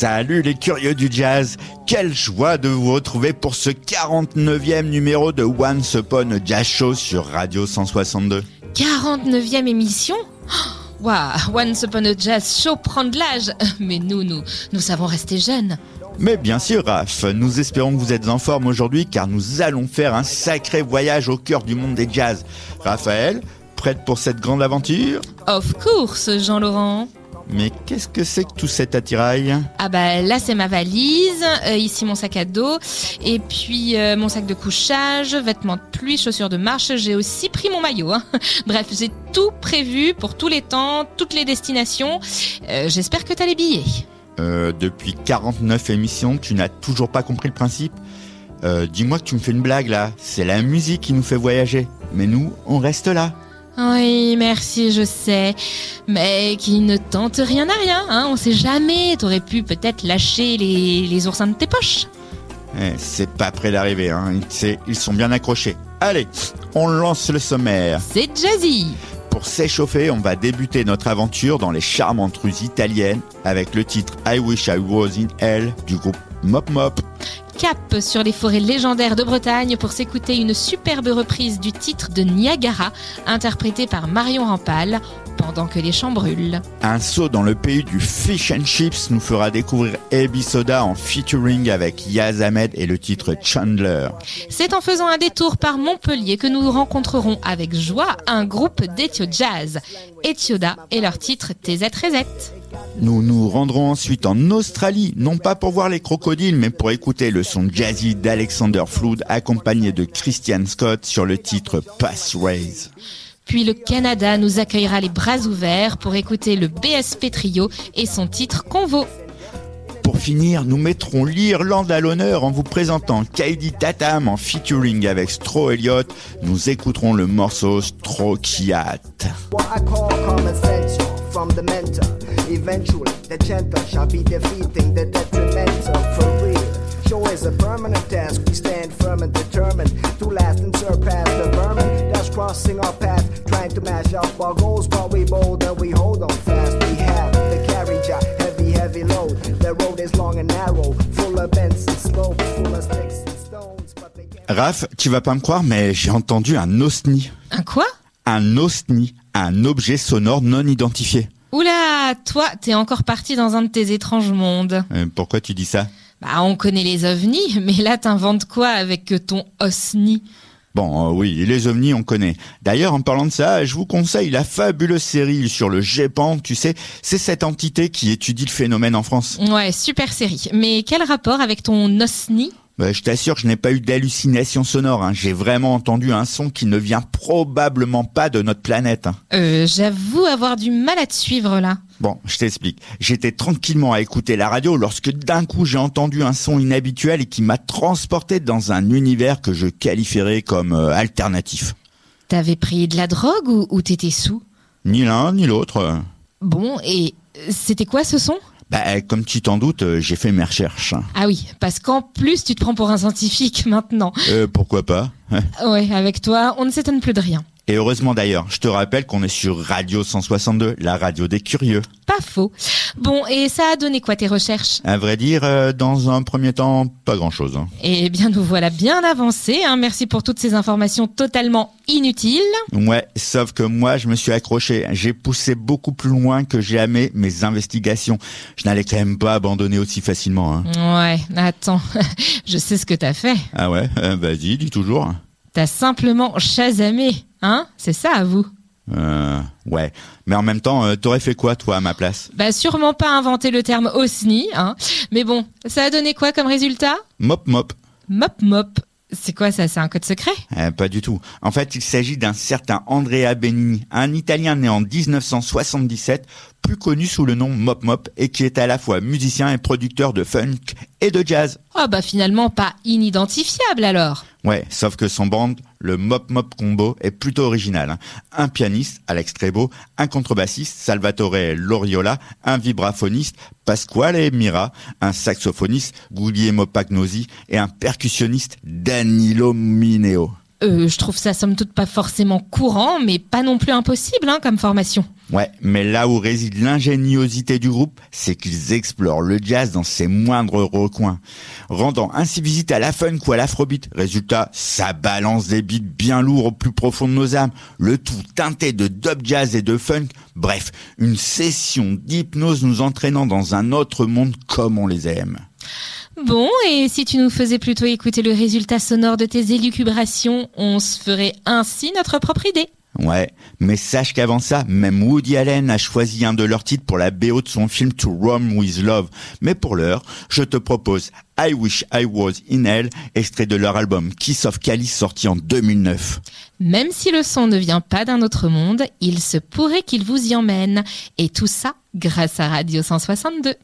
Salut les curieux du jazz, quelle joie de vous retrouver pour ce 49e numéro de Once Upon a Jazz Show sur Radio 162. 49e émission? Waouh, Once Upon a Jazz Show prend de l'âge Mais nous, nous, nous savons rester jeunes. Mais bien sûr, Raph, nous espérons que vous êtes en forme aujourd'hui car nous allons faire un sacré voyage au cœur du monde des jazz. Raphaël, prête pour cette grande aventure? Of course, Jean-Laurent. Mais qu'est-ce que c'est que tout cet attirail? Ah bah là c'est ma valise, euh, ici mon sac à dos, et puis euh, mon sac de couchage, vêtements de pluie, chaussures de marche, j'ai aussi pris mon maillot. Hein. Bref, j'ai tout prévu pour tous les temps, toutes les destinations. Euh, J'espère que t'as les billets. Depuis 49 émissions, tu n'as toujours pas compris le principe Dis-moi que tu me fais une blague là, c'est la musique qui nous fait voyager. Mais nous, on reste là. Oui, merci, je sais. Mais qui ne tente rien à rien, hein, on sait jamais. T'aurais pu peut-être lâcher les, les oursins de tes poches. Eh, c'est pas près d'arriver, hein. C'est- ils sont bien accrochés. Allez, on lance le sommaire. C'est jazzy. Pour s'échauffer, on va débuter notre aventure dans les charmantes rues italiennes avec le titre I Wish I Was in Hell du groupe Mop Mop. Cap sur les forêts légendaires de Bretagne pour s'écouter une superbe reprise du titre de Niagara, interprété par Marion Rampal, pendant que les champs brûlent. Un saut dans le pays du fish and chips nous fera découvrir Ebi Soda en featuring avec Yaz Ahmed et le titre Chandler. C'est en faisant un détour par Montpellier que nous rencontrerons avec joie un groupe d'Ethio Jazz, Ethioda et leur titre TZ Nous nous rendrons ensuite en Australie, non pas pour voir les crocodiles, mais pour écouter le son jazzy d'Alexander Flood accompagné de Christian Scott sur le titre Pass Raise. Puis le Canada nous accueillera les bras ouverts pour écouter le BSP Trio et son titre Convo. Pour finir, nous mettrons l'Irlande à l'honneur en vous présentant Kaidi Tatam en featuring avec Stro Elliott. Nous écouterons le morceau Strokiat. From the mentor. Eventually, the gentle shall be defeating the detrimental for real. Show is a permanent task. We stand firm and determined to last and surpass the vermin that's crossing our path, trying to mash up our goals. But we bold and we hold on fast. We have the carriage, a heavy, heavy load. The road is long and narrow, full of bends and slopes, full of sticks and stones. But they can't Raph, tu vas pas me croire, mais j'ai entendu un osni. Un quoi? Un osni, un objet sonore non identifié. Oula, toi, t'es encore parti dans un de tes étranges mondes. Euh, pourquoi tu dis ça? Bah, on connaît les ovnis, mais là, t'inventes quoi avec ton osni? Bon, euh, oui, les ovnis, on connaît. D'ailleurs, en parlant de ça, je vous conseille la fabuleuse série sur le GEPAN. Tu sais, c'est cette entité qui étudie le phénomène en France. Ouais, super série. Mais quel rapport avec ton osni? Bah, je t'assure je n'ai pas eu d'hallucination sonore. hein. J'ai vraiment entendu un son qui ne vient probablement pas de notre planète. hein. Euh, j'avoue avoir du mal à te suivre là. Bon, je t'explique. J'étais tranquillement à écouter la radio lorsque d'un coup j'ai entendu un son inhabituel et qui m'a transporté dans un univers que je qualifierais comme euh, alternatif. T'avais pris de la drogue ou, ou t'étais sous? Ni l'un ni l'autre. Bon, et euh, c'était quoi ce son? Bah, comme tu t'en doutes, euh, j'ai fait mes recherches. Ah oui, parce qu'en plus tu te prends pour un scientifique maintenant. Euh, pourquoi pas Ouais, avec toi, on ne s'étonne plus de rien. Et heureusement d'ailleurs, je te rappelle qu'on est sur Radio 162, la radio des curieux. Pas faux. Bon, et ça a donné quoi tes recherches? À vrai dire, euh, dans un premier temps, pas grand-chose. hein. Eh bien, nous voilà bien avancés. Hein. Merci pour toutes ces informations totalement inutiles. Ouais, sauf que moi, je me suis accroché. J'ai poussé beaucoup plus loin que jamais mes investigations. Je n'allais quand même pas abandonner aussi facilement. hein. Ouais, attends, je sais ce que t'as fait. Ah ouais, euh, vas-y, dis toujours. T'as simplement chasamé, hein? C'est ça à vous Euh, ouais, mais en même temps, euh, t'aurais fait quoi toi à ma place? Bah sûrement pas inventé le terme OSNI, hein. Mais bon, ça a donné quoi comme résultat? Mop mop. Mop mop. C'est quoi ça? C'est un code secret? Euh, pas du tout. En fait, il s'agit d'un certain Andrea Benigni, un Italien né en 1977, plus connu sous le nom Mop Mop et qui est à la fois musicien et producteur de funk et de jazz. Oh bah finalement pas inidentifiable alors. Ouais, sauf que son band, le Mop Mop Combo, est plutôt original. hein. Un pianiste, Alex Trebo, un contrebassiste, Salvatore Loriola, un vibraphoniste, Pasquale Mira, un saxophoniste, Guglielmo Pagnosi et un percussionniste, Danilo Mineo. Euh, je trouve ça somme toute pas forcément courant, mais pas non plus impossible hein, comme formation. Ouais, mais là où réside l'ingéniosité du groupe, c'est qu'ils explorent le jazz dans ses moindres recoins, rendant ainsi visite à la funk ou à l'afrobeat. Résultat, ça balance des beats bien lourds au plus profond de nos âmes, le tout teinté de dub jazz et de funk. Bref, une session d'hypnose nous entraînant dans un autre monde comme on les aime. Bon, et si tu nous faisais plutôt écouter le résultat sonore de tes élucubrations, on se ferait ainsi notre propre idée. Ouais, mais sache qu'avant ça, même Woody Allen a choisi un de leurs titres pour la BO de son film To Rome with Love. Mais pour l'heure, je te propose I Wish I Was in Hell, extrait de leur album Kiss of Calice sorti en 2009. Même si le son ne vient pas d'un autre monde, il se pourrait qu'il vous y emmène. Et tout ça grâce à Radio 162.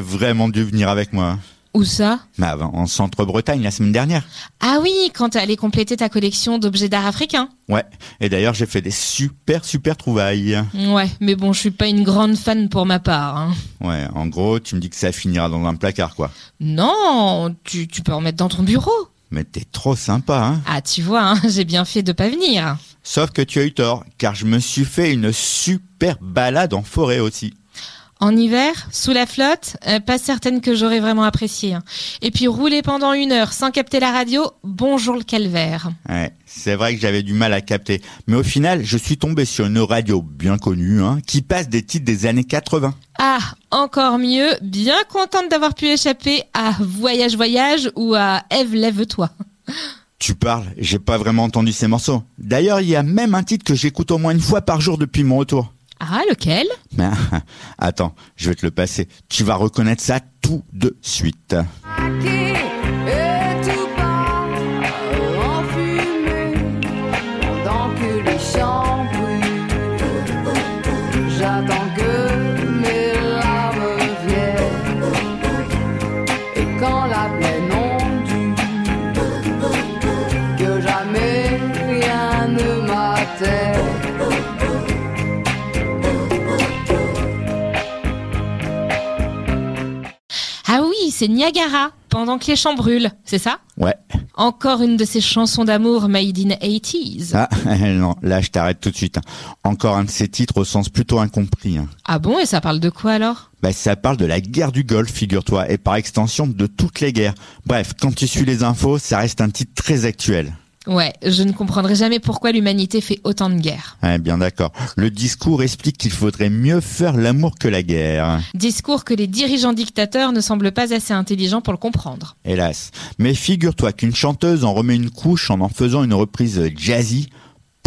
Vraiment dû venir avec moi. Où ça? Mais avant, en centre-Bretagne la semaine dernière. Ah oui, quand t'es allé compléter ta collection d'objets d'art africains. Ouais. Et d'ailleurs, j'ai fait des super, super trouvailles. Ouais, mais bon, je suis pas une grande fan pour ma part. hein. Ouais, en gros, tu me dis que ça finira dans un placard, quoi. Non, tu, tu peux en mettre dans ton bureau. Mais t'es trop sympa, hein. Ah, tu vois, hein, j'ai bien fait de pas venir. Sauf que tu as eu tort, car je me suis fait une super balade en forêt aussi. En hiver, sous la flotte, euh, pas certaine que j'aurais vraiment apprécié. hein. Et puis rouler pendant une heure sans capter la radio, bonjour le calvaire. Ouais, c'est vrai que j'avais du mal à capter. Mais au final, je suis tombé sur une radio bien connue, hein, qui passe des titres des années 80. Ah, encore mieux, bien contente d'avoir pu échapper à Voyage Voyage ou à Ève lève-toi. Tu parles, j'ai pas vraiment entendu ces morceaux. D'ailleurs, il y a même un titre que j'écoute au moins une fois par jour depuis mon retour. Ah, lequel? Mais attends, je vais te le passer. Tu vas reconnaître ça tout de suite. C'est Niagara, pendant que les champs brûlent, c'est ça? Ouais. Encore une de ces chansons d'amour made in 80s. Ah, non, là je t'arrête tout de suite. hein. Encore un de ces titres au sens plutôt incompris. hein. Ah bon, et ça parle de quoi alors? Bah, ça parle de la guerre du Golfe, figure-toi, et par extension de toutes les guerres. Bref, quand tu suis les infos, ça reste un titre très actuel. Ouais, je ne comprendrai jamais pourquoi l'humanité fait autant de guerres. Ouais, bien d'accord. Le discours explique qu'il faudrait mieux faire l'amour que la guerre. Discours que les dirigeants dictateurs ne semblent pas assez intelligents pour le comprendre. Hélas. Mais figure-toi qu'une chanteuse en remet une couche en en faisant une reprise jazzy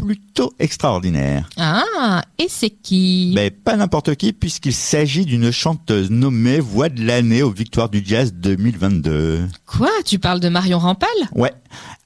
plutôt extraordinaire. Ah, et c'est qui? Mais pas n'importe qui puisqu'il s'agit d'une chanteuse nommée Voix de l'année aux Victoires du Jazz 2022. Quoi? Tu parles de Marion Rampal? Ouais.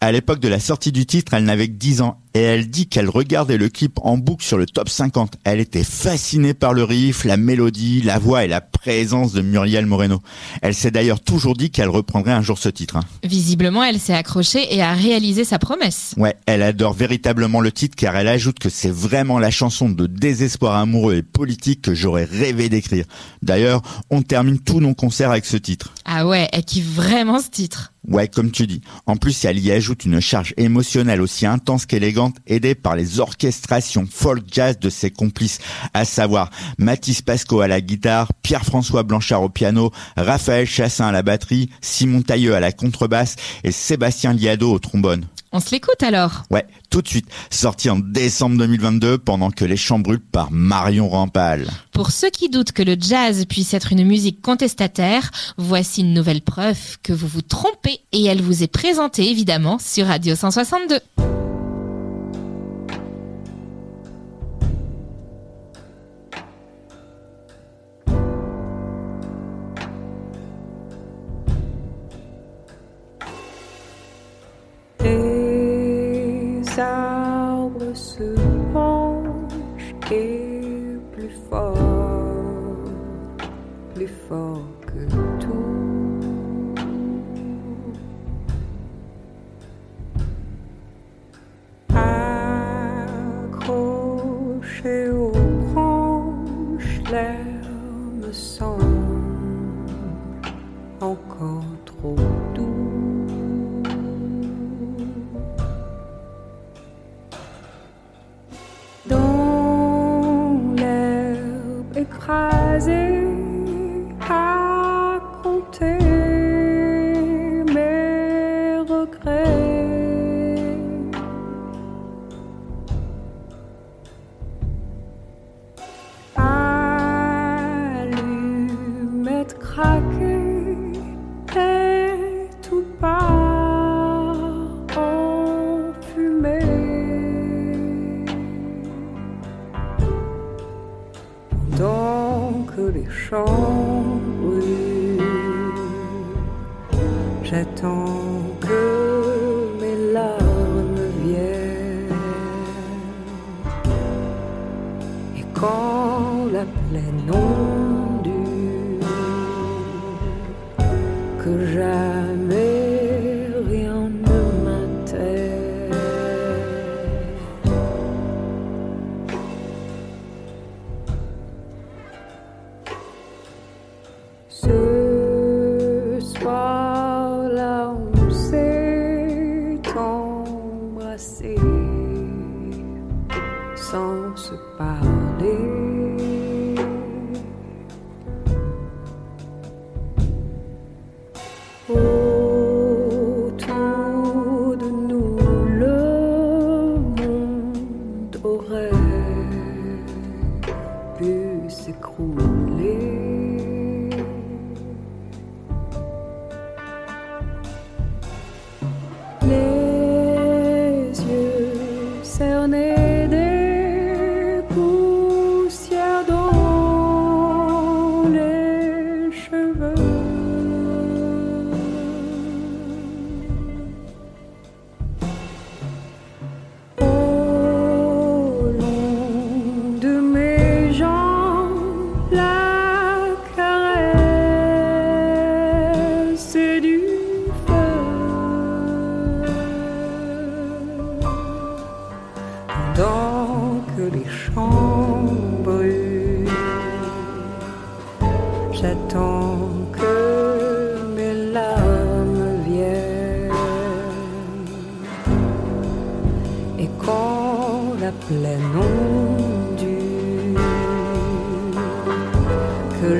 À l'époque de la sortie du titre, elle n'avait que 10 ans et elle dit qu'elle regardait le clip en boucle sur le top 50. Elle était fascinée par le riff, la mélodie, la voix et la présence de Muriel Moreno. Elle s'est d'ailleurs toujours dit qu'elle reprendrait un jour ce titre. hein. Visiblement, elle s'est accrochée et a réalisé sa promesse. Ouais, elle adore véritablement le titre car elle ajoute que c'est vraiment la chanson de désespoir amoureux et politique que j'aurais rêvé d'écrire. D'ailleurs, on termine tous nos concerts avec ce titre. Ah ouais, elle kiffe vraiment ce titre. Ouais, comme tu dis. En plus, elle y ajoute une charge émotionnelle aussi intense qu'élégante, aidée par les orchestrations folk jazz de ses complices, à savoir Mathis Pasco à la guitare, Pierre-François Blanchard au piano, Raphaël Chassin à la batterie, Simon Tailleux à la contrebasse et Sébastien Liado au trombone. On se l'écoute alors Ouais, tout de suite, sorti en décembre 2022 pendant que les champs brûlent par Marion Rampal. Pour ceux qui doutent que le jazz puisse être une musique contestataire, voici une nouvelle preuve que vous vous trompez et elle vous est présentée évidemment sur Radio 162. que phrases J'attends que mes larmes viennent. Et quand la plaine ondule, que j'attends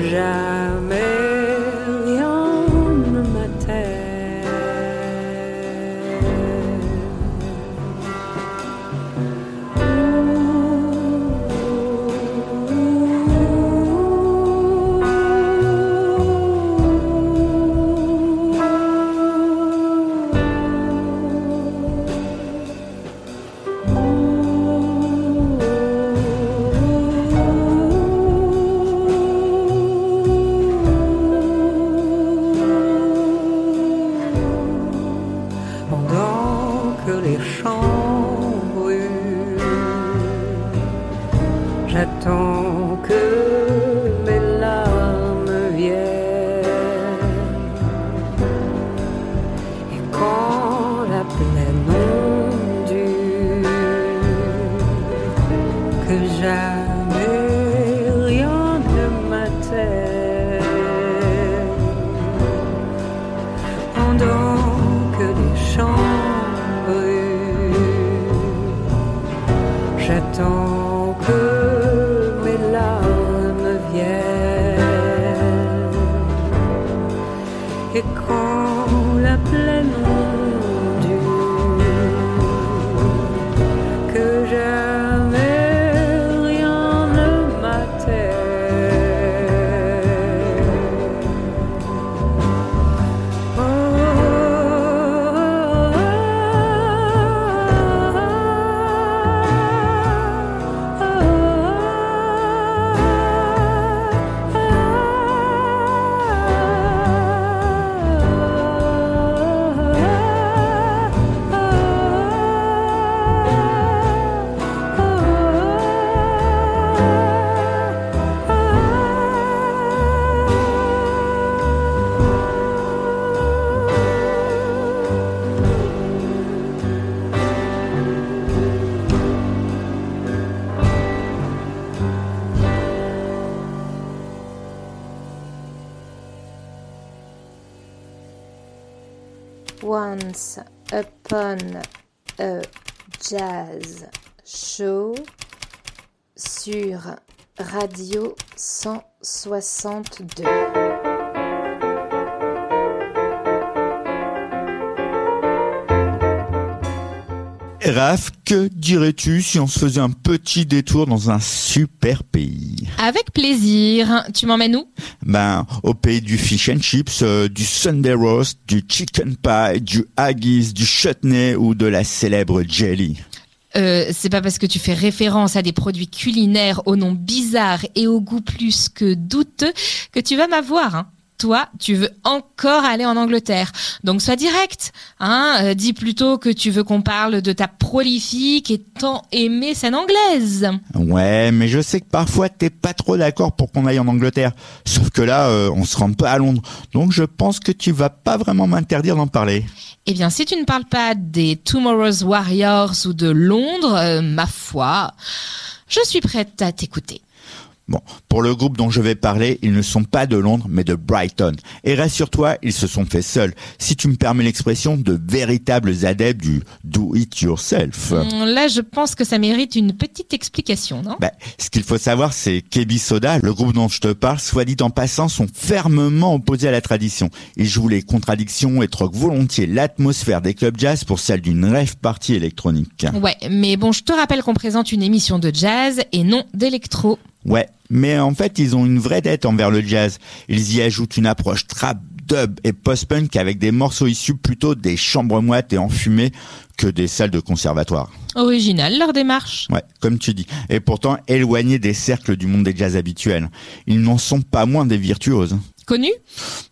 jamais show sur Radio 162. Raph, que dirais-tu si on se faisait un petit détour dans un super pays? Avec plaisir. Tu m'emmènes où? Ben, au pays du fish and chips, euh, du Sunday roast, du chicken pie, du haggis, du chutney ou de la célèbre jelly. Euh, c'est pas parce que tu fais référence à des produits culinaires au nom bizarre et au goût plus que douteux que tu vas m'avoir. Hein. Toi, tu veux encore aller en Angleterre. Donc sois direct. Hein euh, dis plutôt que tu veux qu'on parle de ta prolifique et tant aimée scène anglaise. Ouais, mais je sais que parfois t'es pas trop d'accord pour qu'on aille en Angleterre. Sauf que là, euh, on se rend pas à Londres. Donc je pense que tu vas pas vraiment m'interdire d'en parler. Eh bien, si tu ne parles pas des Tomorrow's Warriors ou de Londres, euh, ma foi, je suis prête à t'écouter. Bon, pour le groupe dont je vais parler, ils ne sont pas de Londres, mais de Brighton. Et rassure-toi, ils se sont faits seuls. Si tu me permets l'expression, de véritables adeptes du do it yourself. Hum, Là, je pense que ça mérite une petite explication, non? Bah, ce qu'il faut savoir, c'est qu'Ebi Soda, le groupe dont je te parle, soit dit en passant, sont fermement opposés à la tradition. Ils jouent les contradictions et troquent volontiers l'atmosphère des clubs jazz pour celle d'une rêve partie électronique. Ouais, mais bon, je te rappelle qu'on présente une émission de jazz et non d'électro. Ouais, mais en fait, ils ont une vraie dette envers le jazz. Ils y ajoutent une approche trap, dub et post-punk avec des morceaux issus plutôt des chambres moites et enfumées que des salles de conservatoire. Original leur démarche. Ouais, comme tu dis. Et pourtant éloignés des cercles du monde des jazz habituels. Ils n'en sont pas moins des virtuoses. Connu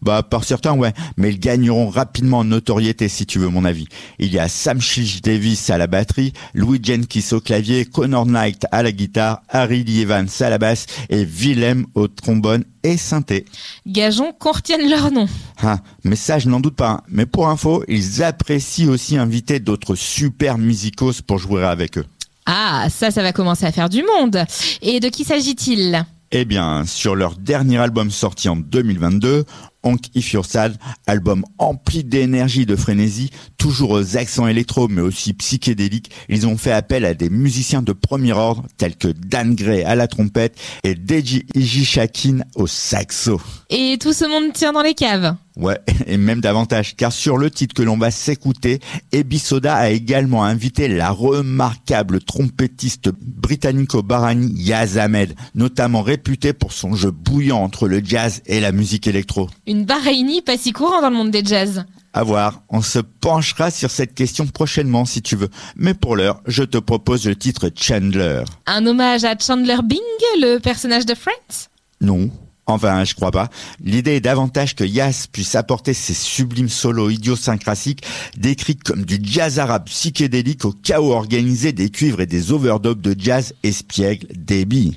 Bah, par certains, ouais. Mais ils gagneront rapidement en notoriété, si tu veux mon avis. Il y a Sam Shish Davis à la batterie, Louis Jenkins au clavier, Connor Knight à la guitare, Harry Lee Evans à la basse et Willem au trombone et synthé. Gageons qu'on retienne leur nom. Ah, mais ça, je n'en doute pas. hein. Mais pour info, ils apprécient aussi inviter d'autres super musicos pour jouer avec eux. Ah, ça, ça va commencer à faire du monde. Et de qui s'agit-il? Eh bien, sur leur dernier album sorti en 2022, Honk If Sad, album empli d'énergie de frénésie, toujours aux accents électro mais aussi psychédéliques, ils ont fait appel à des musiciens de premier ordre tels que Dan Gray à la trompette et Deji Ijishakin au saxo. Et tout ce monde tient dans les caves. Ouais, et même davantage, car sur le titre que l'on va s'écouter, Ebisoda a également invité la remarquable trompettiste britannico-barani Yaz Ahmed, notamment réputé pour son jeu bouillant entre le jazz et la musique électro. Une Bahreïnie pas si courant dans le monde des jazz. À voir, on se penchera sur cette question prochainement si tu veux. Mais pour l'heure, je te propose le titre Chandler. Un hommage à Chandler Bing, le personnage de Friends? Non. Enfin, je crois pas. L'idée est davantage que Yas puisse apporter ses sublimes solos idiosyncrasiques, décrits comme du jazz arabe psychédélique au chaos organisé des cuivres et des overdubs de jazz espiègle débit.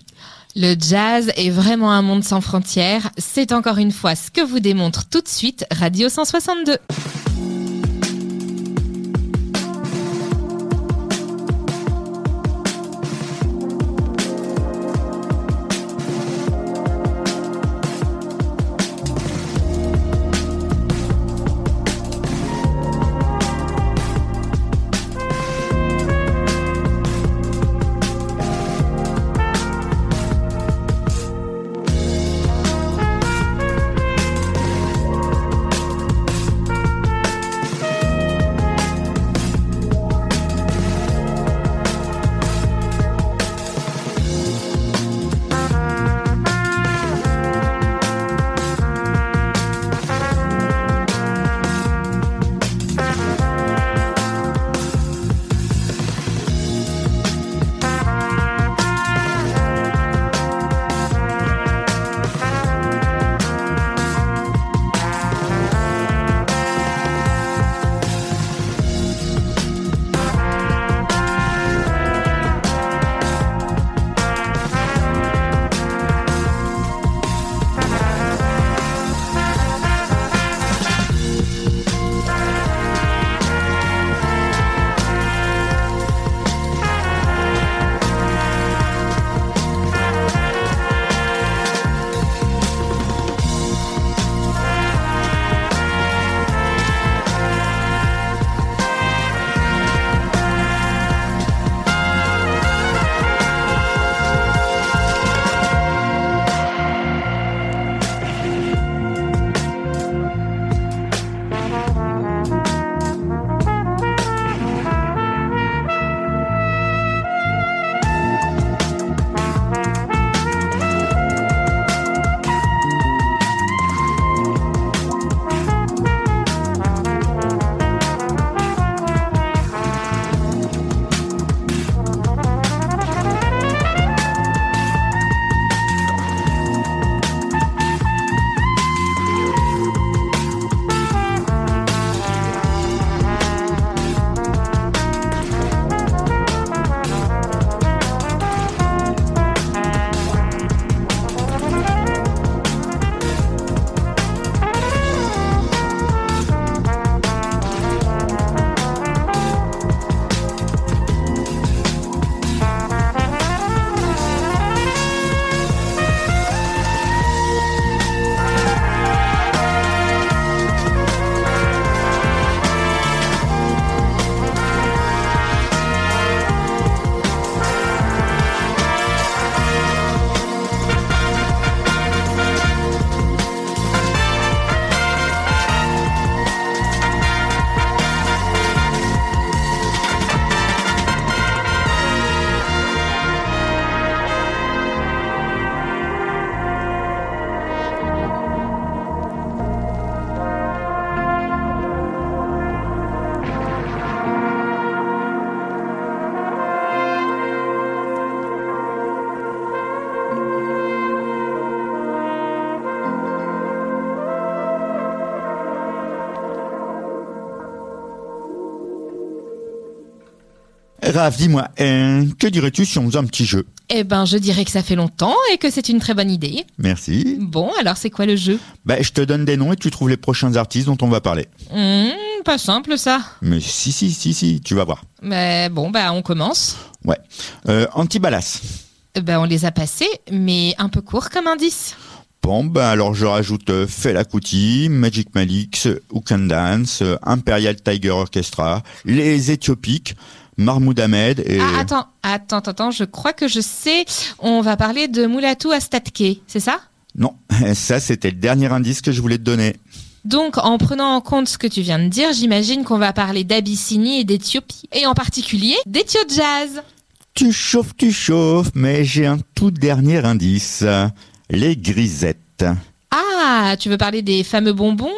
Le jazz est vraiment un monde sans frontières. C'est encore une fois ce que vous démontre tout de suite Radio 162. Raph, dis-moi, euh, que dirais-tu si on faisait un petit jeu? Eh ben, je dirais que ça fait longtemps et que c'est une très bonne idée. Merci. Bon, alors c'est quoi le jeu? Bah, je te donne des noms et tu trouves les prochains artistes dont on va parler. Hmm, Pas simple ça. Mais si, si, si, si, tu vas voir. Mais bon, bah on commence. Ouais. Euh, Antibalas. Ben, on les a passés, mais un peu court comme indice. Bon, ben alors je rajoute euh, Fela Kuti, Magic Malix, Ukan Dance, euh, Imperial Tiger Orchestra, les Éthiopiques, Mahmoud Ahmed et... Ah, attends, attends, attends, je crois que je sais. On va parler de Moulatou Astatke, c'est ça? Non, ça c'était le dernier indice que je voulais te donner. Donc, en prenant en compte ce que tu viens de dire, j'imagine qu'on va parler d'Abyssinie et d'Éthiopie. Et en particulier d'Ethio Jazz. Tu chauffes, tu chauffes, mais j'ai un tout dernier indice. Les grisettes. Ah, tu veux parler des fameux bonbons?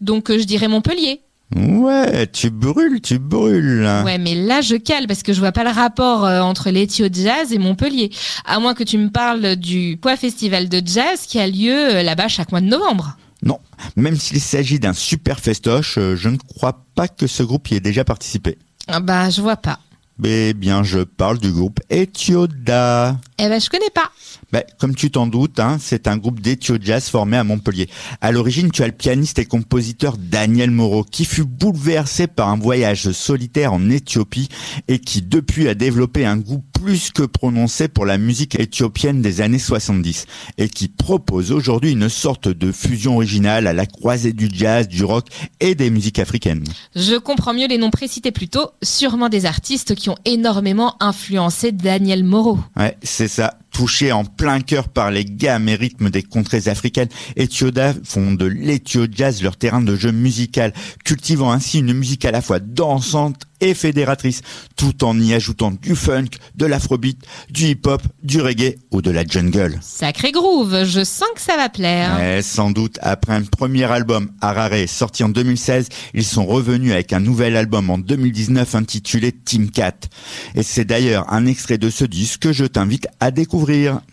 Donc, euh, je dirais Montpellier. Ouais, tu brûles, tu brûles. Ouais, mais là, je cale parce que je vois pas le rapport euh, entre l'Ethio Jazz et Montpellier. À moins que tu me parles du Poids Festival de Jazz qui a lieu euh, là-bas chaque mois de novembre. Non, même s'il s'agit d'un super festoche, euh, je ne crois pas que ce groupe y ait déjà participé. Ah bah, je vois pas. Eh bien, je parle du groupe Ethioda. Eh ben, je connais pas. Ben, comme tu t'en doutes, hein, c'est un groupe d'Ethio Jazz formé à Montpellier. À l'origine, tu as le pianiste et compositeur Daniel Moreau, qui fut bouleversé par un voyage solitaire en Éthiopie et qui depuis a développé un goût plus que prononcé pour la musique éthiopienne des années 70 et qui propose aujourd'hui une sorte de fusion originale à la croisée du jazz, du rock et des musiques africaines. Je comprends mieux les noms précités plus tôt, sûrement des artistes qui ont énormément influencé Daniel Moreau. Ouais, c'est ça. Touché en plein cœur par les gammes et rythmes des contrées africaines, Ethioda font de l'Ethio Jazz leur terrain de jeu musical, cultivant ainsi une musique à la fois dansante et fédératrice, tout en y ajoutant du funk, de l'afrobeat, du hip-hop, du reggae ou de la jungle. Sacré groove, je sens que ça va plaire. Ouais, sans doute, après un premier album, Harare, sorti en 2016, ils sont revenus avec un nouvel album en 2019 intitulé Team Cat. Et c'est d'ailleurs un extrait de ce disque que je t'invite à découvrir.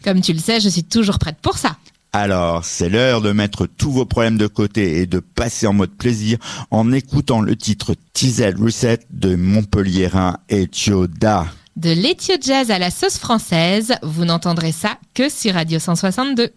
Comme tu le sais, je suis toujours prête pour ça. Alors, c'est l'heure de mettre tous vos problèmes de côté et de passer en mode plaisir en écoutant le titre TZ Reset de Montpellierin et Thioda. De l'Ethio Jazz à la sauce française, vous n'entendrez ça que sur Radio 162.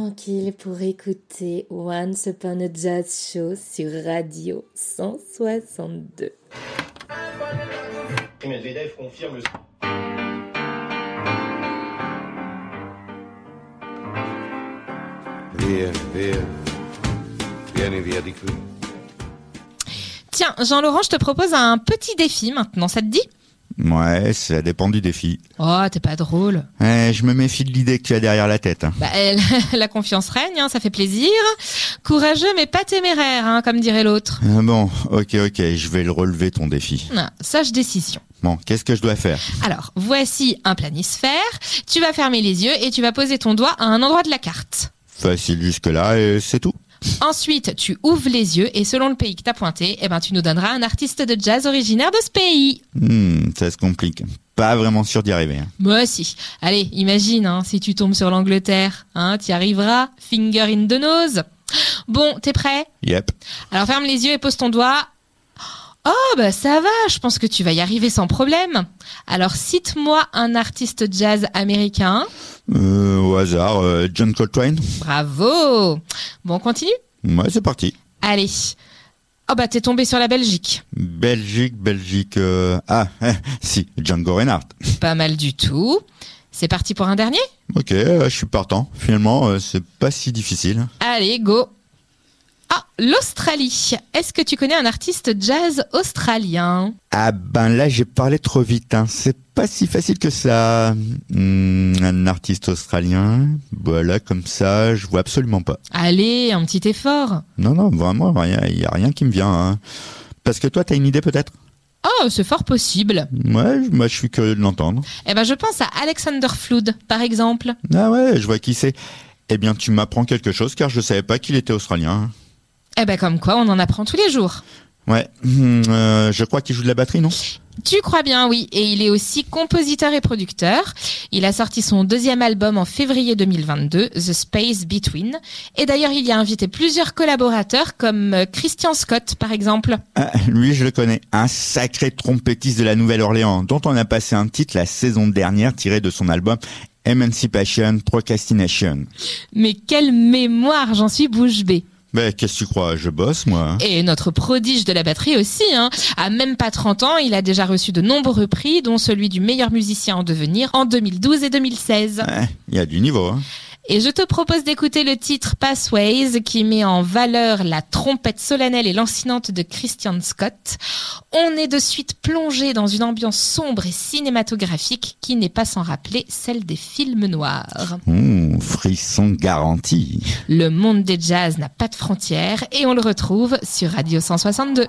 Tranquille pour écouter Once Upon a Jazz Show sur Radio 162. Et Medvedev confirme le... Via, via. Vieni via di qui. Tiens, Jean-Laurent, je te propose un petit défi maintenant, ça te dit? Ouais, ça dépend du défi. Oh, t'es pas drôle. Eh, je me méfie de l'idée que tu as derrière la tête. hein. Bah, la confiance règne, hein, ça fait plaisir. Courageux mais pas téméraire, hein, comme dirait l'autre. Ah Bon, ok, ok, je vais le relever ton défi. Ah, Sage décision. Bon, qu'est-ce que je dois faire? Alors, voici un planisphère. Tu vas fermer les yeux et tu vas poser ton doigt à un endroit de la carte. Facile jusque-là et c'est tout. Ensuite, tu ouvres les yeux et selon le pays que t'as pointé, eh ben, tu nous donneras un artiste de jazz originaire de ce pays. Hmm, ça se complique. Pas vraiment sûr d'y arriver. hein. Moi aussi. Allez, imagine, hein, si tu tombes sur l'Angleterre, hein, t'y arriveras. Finger in the nose. Bon, t'es prêt? Yep. Alors ferme les yeux et pose ton doigt. Oh, bah ça va, je pense que tu vas y arriver sans problème. Alors cite-moi un artiste jazz américain. Euh, au hasard, euh, John Coltrane Bravo Bon, on continue? Ouais, c'est parti. Allez. Oh bah t'es tombé sur la Belgique. Belgique, Belgique... euh, Ah, eh, si, Django Reinhardt. Pas mal du tout. C'est parti pour un dernier? Ok, euh, je suis partant. Finalement, euh, c'est pas si difficile. Allez, go Ah, l'Australie. Est-ce que tu connais un artiste jazz australien? Ah ben là, j'ai parlé trop vite. Hein. C'est pas si facile que ça. Hmm, un artiste australien. Voilà, comme ça, je vois absolument pas. Allez, un petit effort. Non, non, vraiment. Il y a rien qui me vient. hein. Parce que toi, t'as une idée peut-être? Oh, c'est fort possible. Ouais, moi, je suis curieux de l'entendre. Eh ben, je pense à Alexander Flood, par exemple. Ah ouais, je vois qui c'est. Eh bien, tu m'apprends quelque chose car je savais pas qu'il était australien. Eh ben, comme quoi, on en apprend tous les jours. Ouais, hmm, euh, je crois qu'il joue de la batterie, non? Tu crois bien, oui. Et il est aussi compositeur et producteur. Il a sorti son deuxième album en février 2022, The Space Between. Et d'ailleurs, il y a invité plusieurs collaborateurs comme euh, Christian Scott, par exemple. Ah, Lui, je le connais. Un sacré trompettiste de la Nouvelle-Orléans, dont on a passé un titre la saison dernière tiré de son album Emancipation Procrastination. Mais quelle mémoire, j'en suis bouche bée. Ben, qu'est-ce que tu crois? Je bosse, moi. hein. Et notre prodige de la batterie aussi, hein. À même pas 30 ans, il a déjà reçu de nombreux prix, dont celui du meilleur musicien en devenir en 2012 et 2016. Ouais, Il y a du niveau. Hein. Et je te propose d'écouter le titre Pathways qui met en valeur la trompette solennelle et lancinante de Christian Scott. On est de suite plongé dans une ambiance sombre et cinématographique qui n'est pas sans rappeler celle des films noirs. Ouh, frisson garanti. Le monde des jazz n'a pas de frontières et on le retrouve sur Radio 162.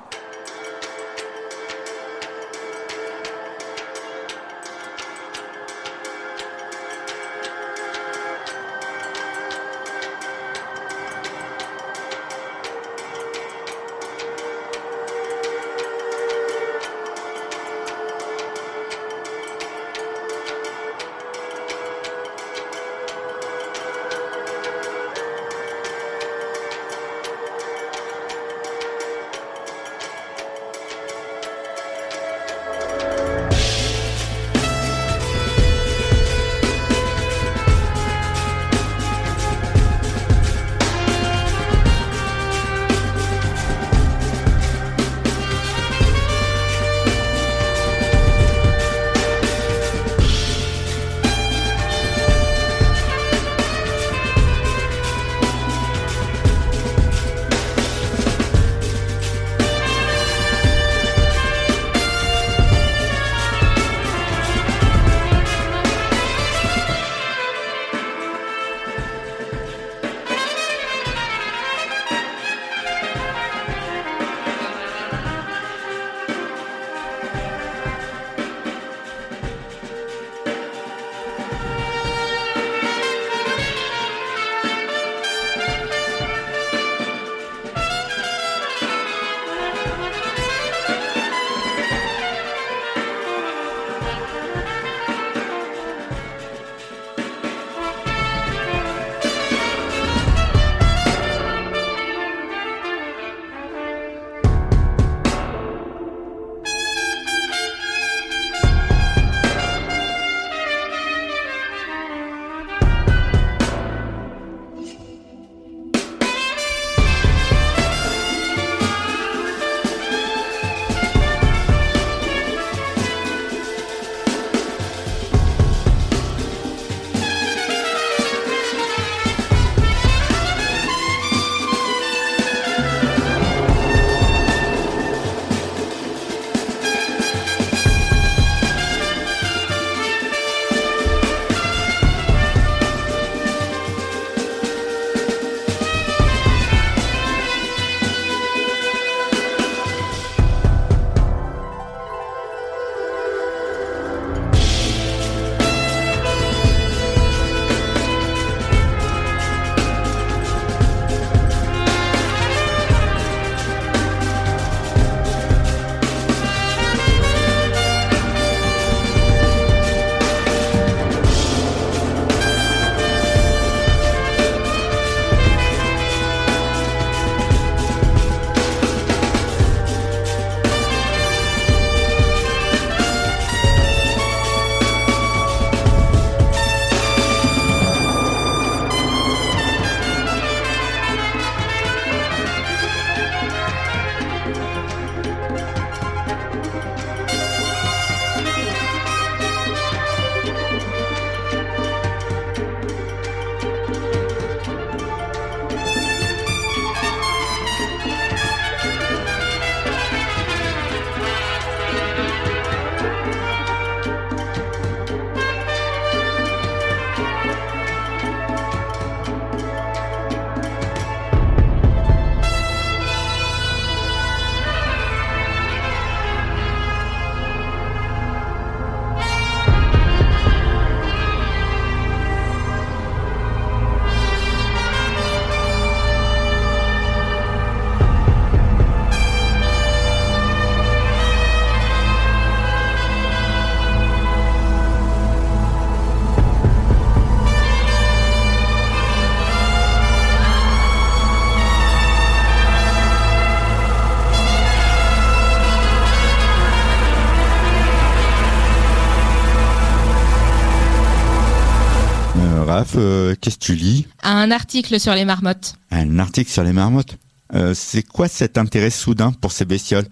Qu'est-ce que tu lis Un article sur les marmottes. Un article sur les marmottes. Euh, c'est quoi cet intérêt soudain pour ces bestioles?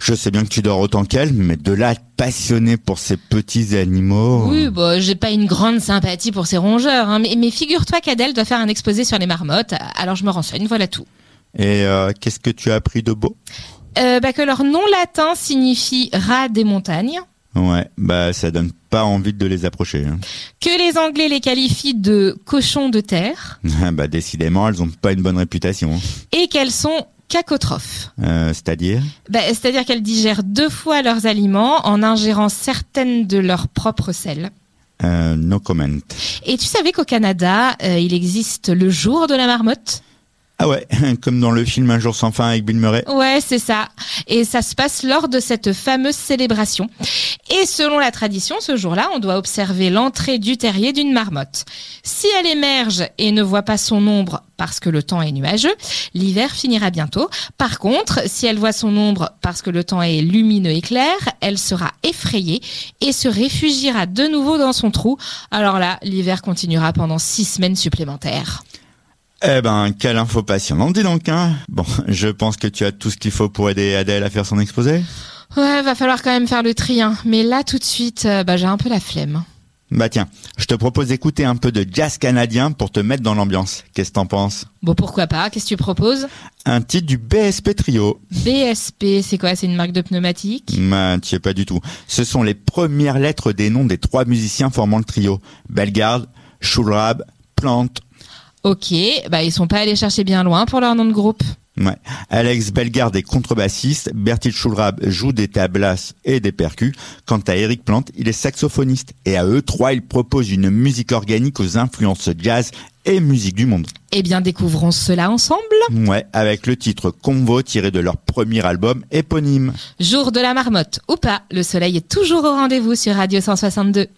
Je sais bien que tu dors autant qu'elles, mais de là à être passionné pour ces petits animaux... Oui, bah, j'ai pas une grande sympathie pour ces rongeurs, hein, mais, mais figure-toi qu'Adèle doit faire un exposé sur les marmottes, alors je me renseigne, voilà tout. Et euh, qu'est-ce que tu as appris de beau? Euh, bah, que leur nom latin signifie rat des montagnes, Ouais, bah ça donne pas envie de les approcher. hein. que les Anglais les qualifient de cochons de terre, bah décidément, elles ont pas une bonne réputation. et qu'elles sont cacotrophes. Euh, C'est-à-dire? Bah, C'est-à-dire qu'elles digèrent deux fois leurs aliments en ingérant certaines de leurs propres sels. euh, No comment. Et tu savais qu'au Canada, euh, il existe le jour de la marmotte? Ah ouais, comme dans le film Un jour sans fin avec Bill Murray. Ouais, c'est ça. Et ça se passe lors de cette fameuse célébration. Et selon la tradition, ce jour-là, on doit observer l'entrée du terrier d'une marmotte. Si elle émerge et ne voit pas son ombre parce que le temps est nuageux, l'hiver finira bientôt. Par contre, si elle voit son ombre parce que le temps est lumineux et clair, elle sera effrayée et se réfugiera de nouveau dans son trou. Alors là, l'hiver continuera pendant six semaines supplémentaires. Eh ben, quelle info passionnante, dis donc, hein. Bon, je pense que tu as tout ce qu'il faut pour aider Adèle à faire son exposé. Ouais, va falloir quand même faire le tri, hein. Mais là, tout de suite, euh, bah, j'ai un peu la flemme. Bah tiens, je te propose d'écouter un peu de jazz canadien pour te mettre dans l'ambiance. Qu'est-ce que t'en penses? Bon, pourquoi pas Qu'est-ce que tu proposes? Un titre du BSP Trio. BSP, c'est quoi? C'est une marque de pneumatique Bah, tu sais pas du tout. Ce sont les premières lettres des noms des trois musiciens formant le trio. Bellegarde, Schulrab, Plante. Ok, bah ils sont pas allés chercher bien loin pour leur nom de groupe. Ouais. Alex Bellegarde est contrebassiste, Bertil Schulrab joue des tablas et des percus. Quant à Eric Plante, il est saxophoniste. Et à eux trois, ils proposent une musique organique aux influences jazz et musique du monde. Eh bien, découvrons cela ensemble. Ouais, avec le titre Convo tiré de leur premier album éponyme. Jour de la marmotte ou pas, le soleil est toujours au rendez-vous sur Radio 162.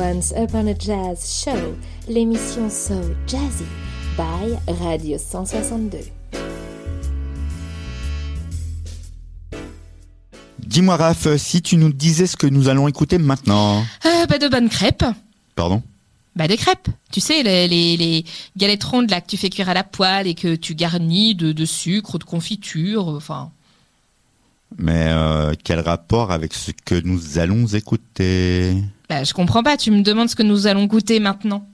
Once Upon a Jazz Show, l'émission So Jazzy by Radio 162. Dis-moi Raph, si tu nous disais ce que nous allons écouter maintenant. Euh, bah de bonnes crêpes. Pardon? Bah des crêpes. Tu sais, les, les, les galettes rondes là que tu fais cuire à la poêle et que tu garnis de, de sucre ou de confiture. Enfin, Mais euh, quel rapport avec ce que nous allons écouter? Bah je comprends pas. Tu me demandes ce que nous allons goûter maintenant.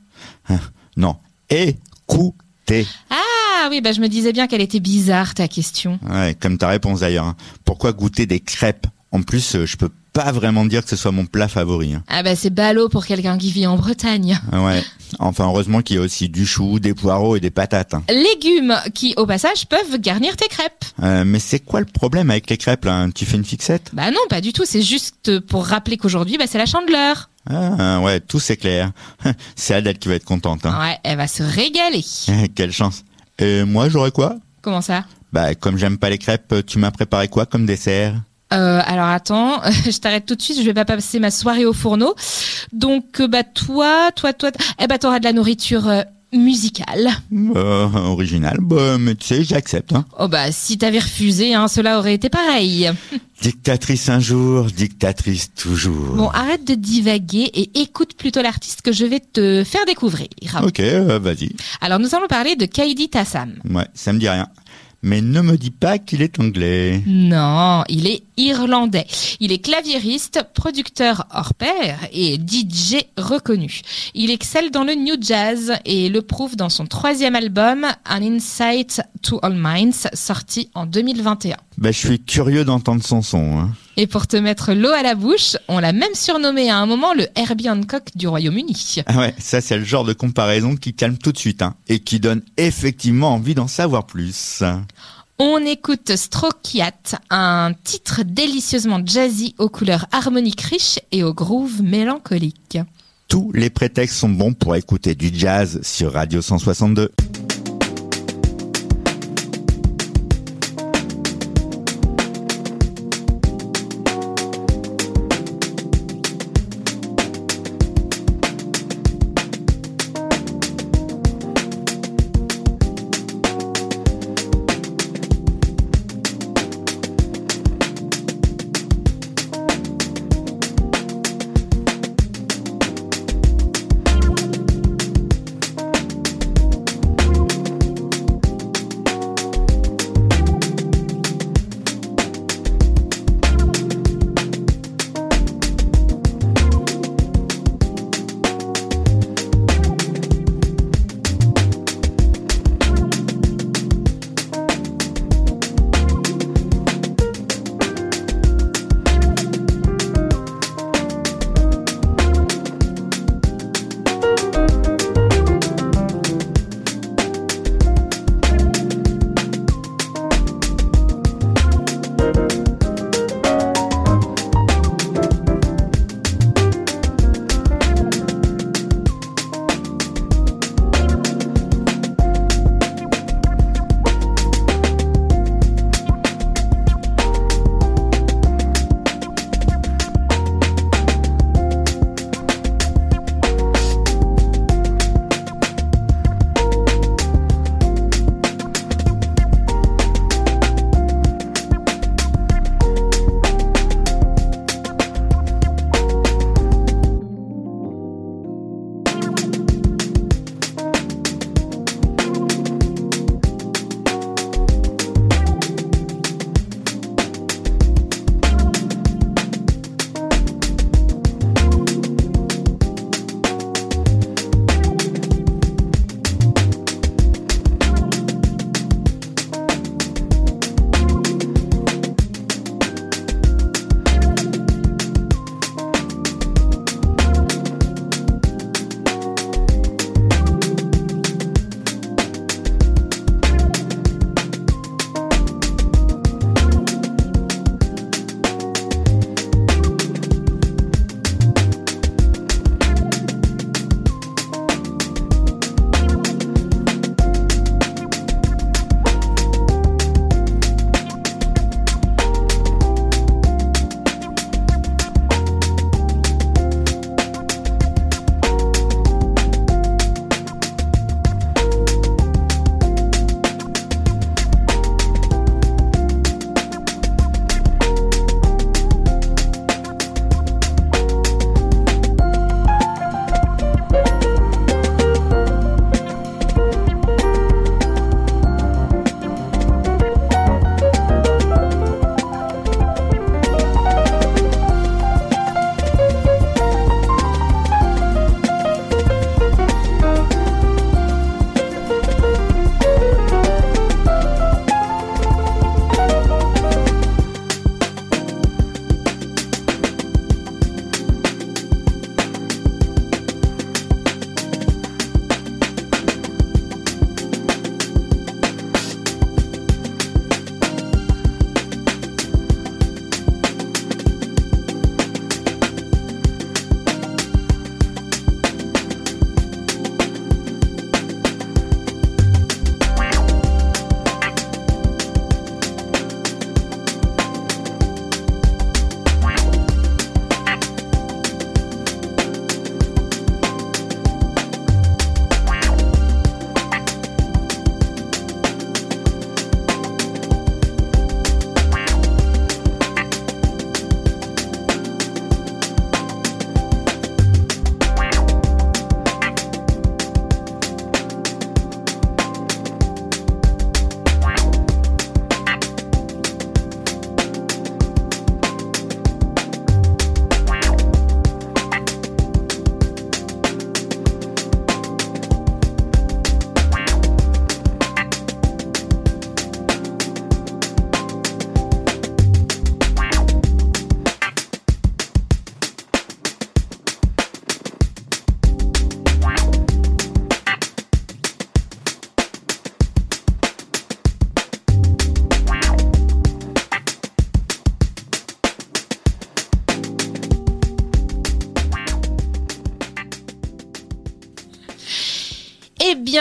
Non, écoutez. Ah oui, bah je me disais bien qu'elle était bizarre ta question. Ouais, comme ta réponse d'ailleurs. hein. Pourquoi goûter des crêpes En plus, euh, je peux pas vraiment dire que ce soit mon plat favori. hein. Ah bah c'est ballot pour quelqu'un qui vit en Bretagne. Ah Ouais. Enfin, heureusement qu'il y a aussi du chou, des poireaux et des patates. hein. Légumes qui, au passage, peuvent garnir tes crêpes. Euh, mais c'est quoi le problème avec les crêpes là Tu fais une fixette? Bah non, pas du tout. C'est juste pour rappeler qu'aujourd'hui, bah, c'est la chandeleur. Ah ouais, tout c'est clair. c'est Adèle qui va être contente. Hein. Ouais, elle va se régaler. Quelle chance. Et moi, j'aurais quoi? Comment ça? Bah, comme j'aime pas les crêpes, tu m'as préparé quoi comme dessert? Euh, alors attends, je t'arrête tout de suite, je vais pas passer ma soirée au fourneau. Donc euh, bah toi, toi, toi, eh bah t'auras de la nourriture euh, musicale. euh, Original. Bah, mais tu sais, j'accepte. Hein. Oh bah si t'avais refusé, hein, cela aurait été pareil. Dictatrice un jour, dictatrice toujours. Bon, arrête de divaguer et écoute plutôt l'artiste que je vais te faire découvrir. Ok, euh, vas-y. Alors nous allons parler de Kaidi Tassam. Ouais, ça me dit rien. Mais ne me dis pas qu'il est anglais. Non, il est irlandais. Il est claviériste, producteur hors pair et DJ reconnu. Il excelle dans le new jazz et le prouve dans son troisième album, An Insight to All Minds, sorti en 2021. Bah, je suis curieux d'entendre son son. Hein. Et pour te mettre l'eau à la bouche, on l'a même surnommé à un moment le Herbie Hancock du Royaume-Uni. Ah ouais, ça c'est le genre de comparaison qui calme tout de suite hein, et qui donne effectivement envie d'en savoir plus. On écoute Strokiat, un titre délicieusement jazzy aux couleurs harmoniques riches et au groove mélancolique. Tous les prétextes sont bons pour écouter du jazz sur Radio 162.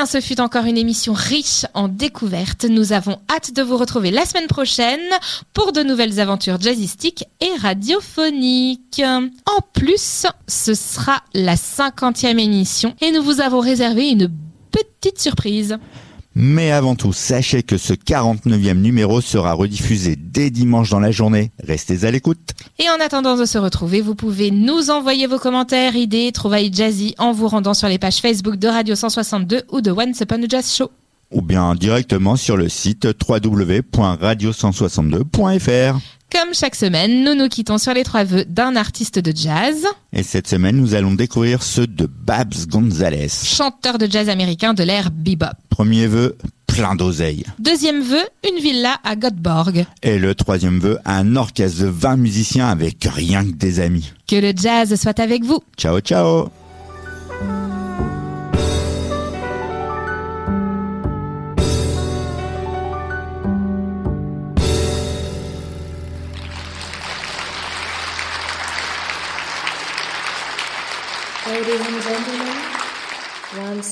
Ce fut encore une émission riche en découvertes. Nous avons hâte de vous retrouver la semaine prochaine pour de nouvelles aventures jazzistiques et radiophoniques. En plus, ce sera la cinquantième émission et nous vous avons réservé une petite surprise. Mais avant tout, sachez que ce 49e numéro sera rediffusé dès dimanche dans la journée. Restez à l'écoute. Et en attendant de se retrouver, vous pouvez nous envoyer vos commentaires, idées, trouvailles jazzy en vous rendant sur les pages Facebook de Radio 162 ou de Once Upon a Jazz Show. Ou bien directement sur le site www.radio162.fr. Comme chaque semaine, nous nous quittons sur les trois vœux d'un artiste de jazz, Et cette semaine, nous allons découvrir ceux de Babs Gonzalez. chanteur de jazz américain de l'ère bebop. Premier vœu, plein d'oseille. Deuxième vœu, une villa à Göteborg. Et le troisième vœu, un orchestre de 20 musiciens avec rien que des amis. Que le jazz soit avec vous. Ciao ciao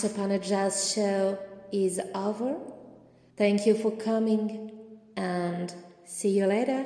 Once Upon a Jazz show is over. Thank you for coming and see you later.